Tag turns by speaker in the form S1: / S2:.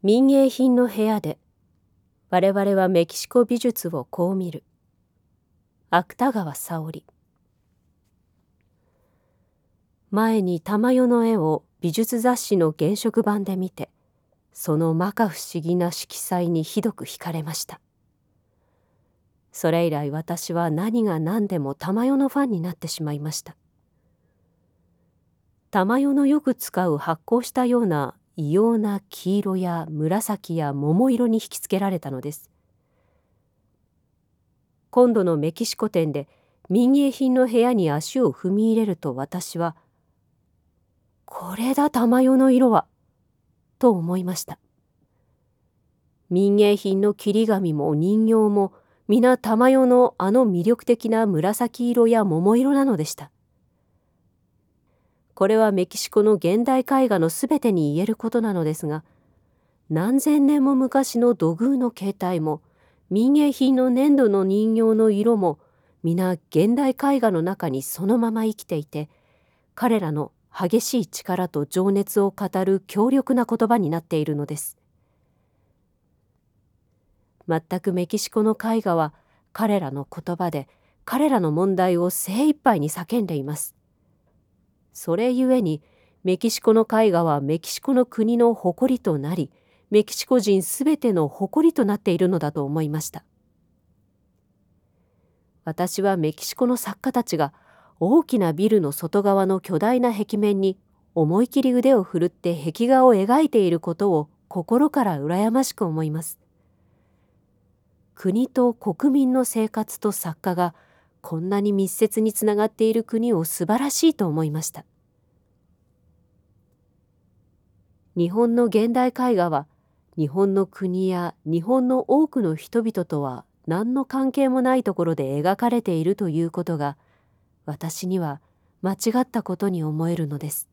S1: 民芸品の部屋で我々はメキシコ美術をこう見る。芥川沙織。前に玉代の絵を美術雑誌の原色版で見てその摩訶不思議な色彩にひどく惹かれました。それ以来私は何が何でも玉代のファンになってしまいました。玉代のよく使う発光したような異様な黄色や紫や桃色に引きつけられたのです。今度のメキシコ店で民芸品の部屋に足を踏み入れると私は「これだ玉代の色は」と思いました。民芸品の切り紙も人形も皆玉代のあの魅力的な紫色や桃色なのでした。これはメキシコの現代絵画のすべてに言えることなのですが何千年も昔の土偶の形態も民芸品の粘土の人形の色も皆現代絵画の中にそのまま生きていて彼らの激しい力と情熱を語る強力な言葉になっているのです。全くメキシコの絵画は彼らの言葉で彼らの問題を精一杯に叫んでいます。それゆえにメキシコの絵画はメキシコの国の誇りとなりメキシコ人すべての誇りとなっているのだと思いました。私はメキシコの作家たちが大きなビルの外側の巨大な壁面に思い切り腕を振るって壁画を描いていることを心から羨ましく思います。国と国民の生活と作家がこんなに密接につながっている国を素晴らしいと思いました。日本の現代絵画は日本の国や日本の多くの人々とは何の関係もないところで描かれているということが私には間違ったことに思えるのです。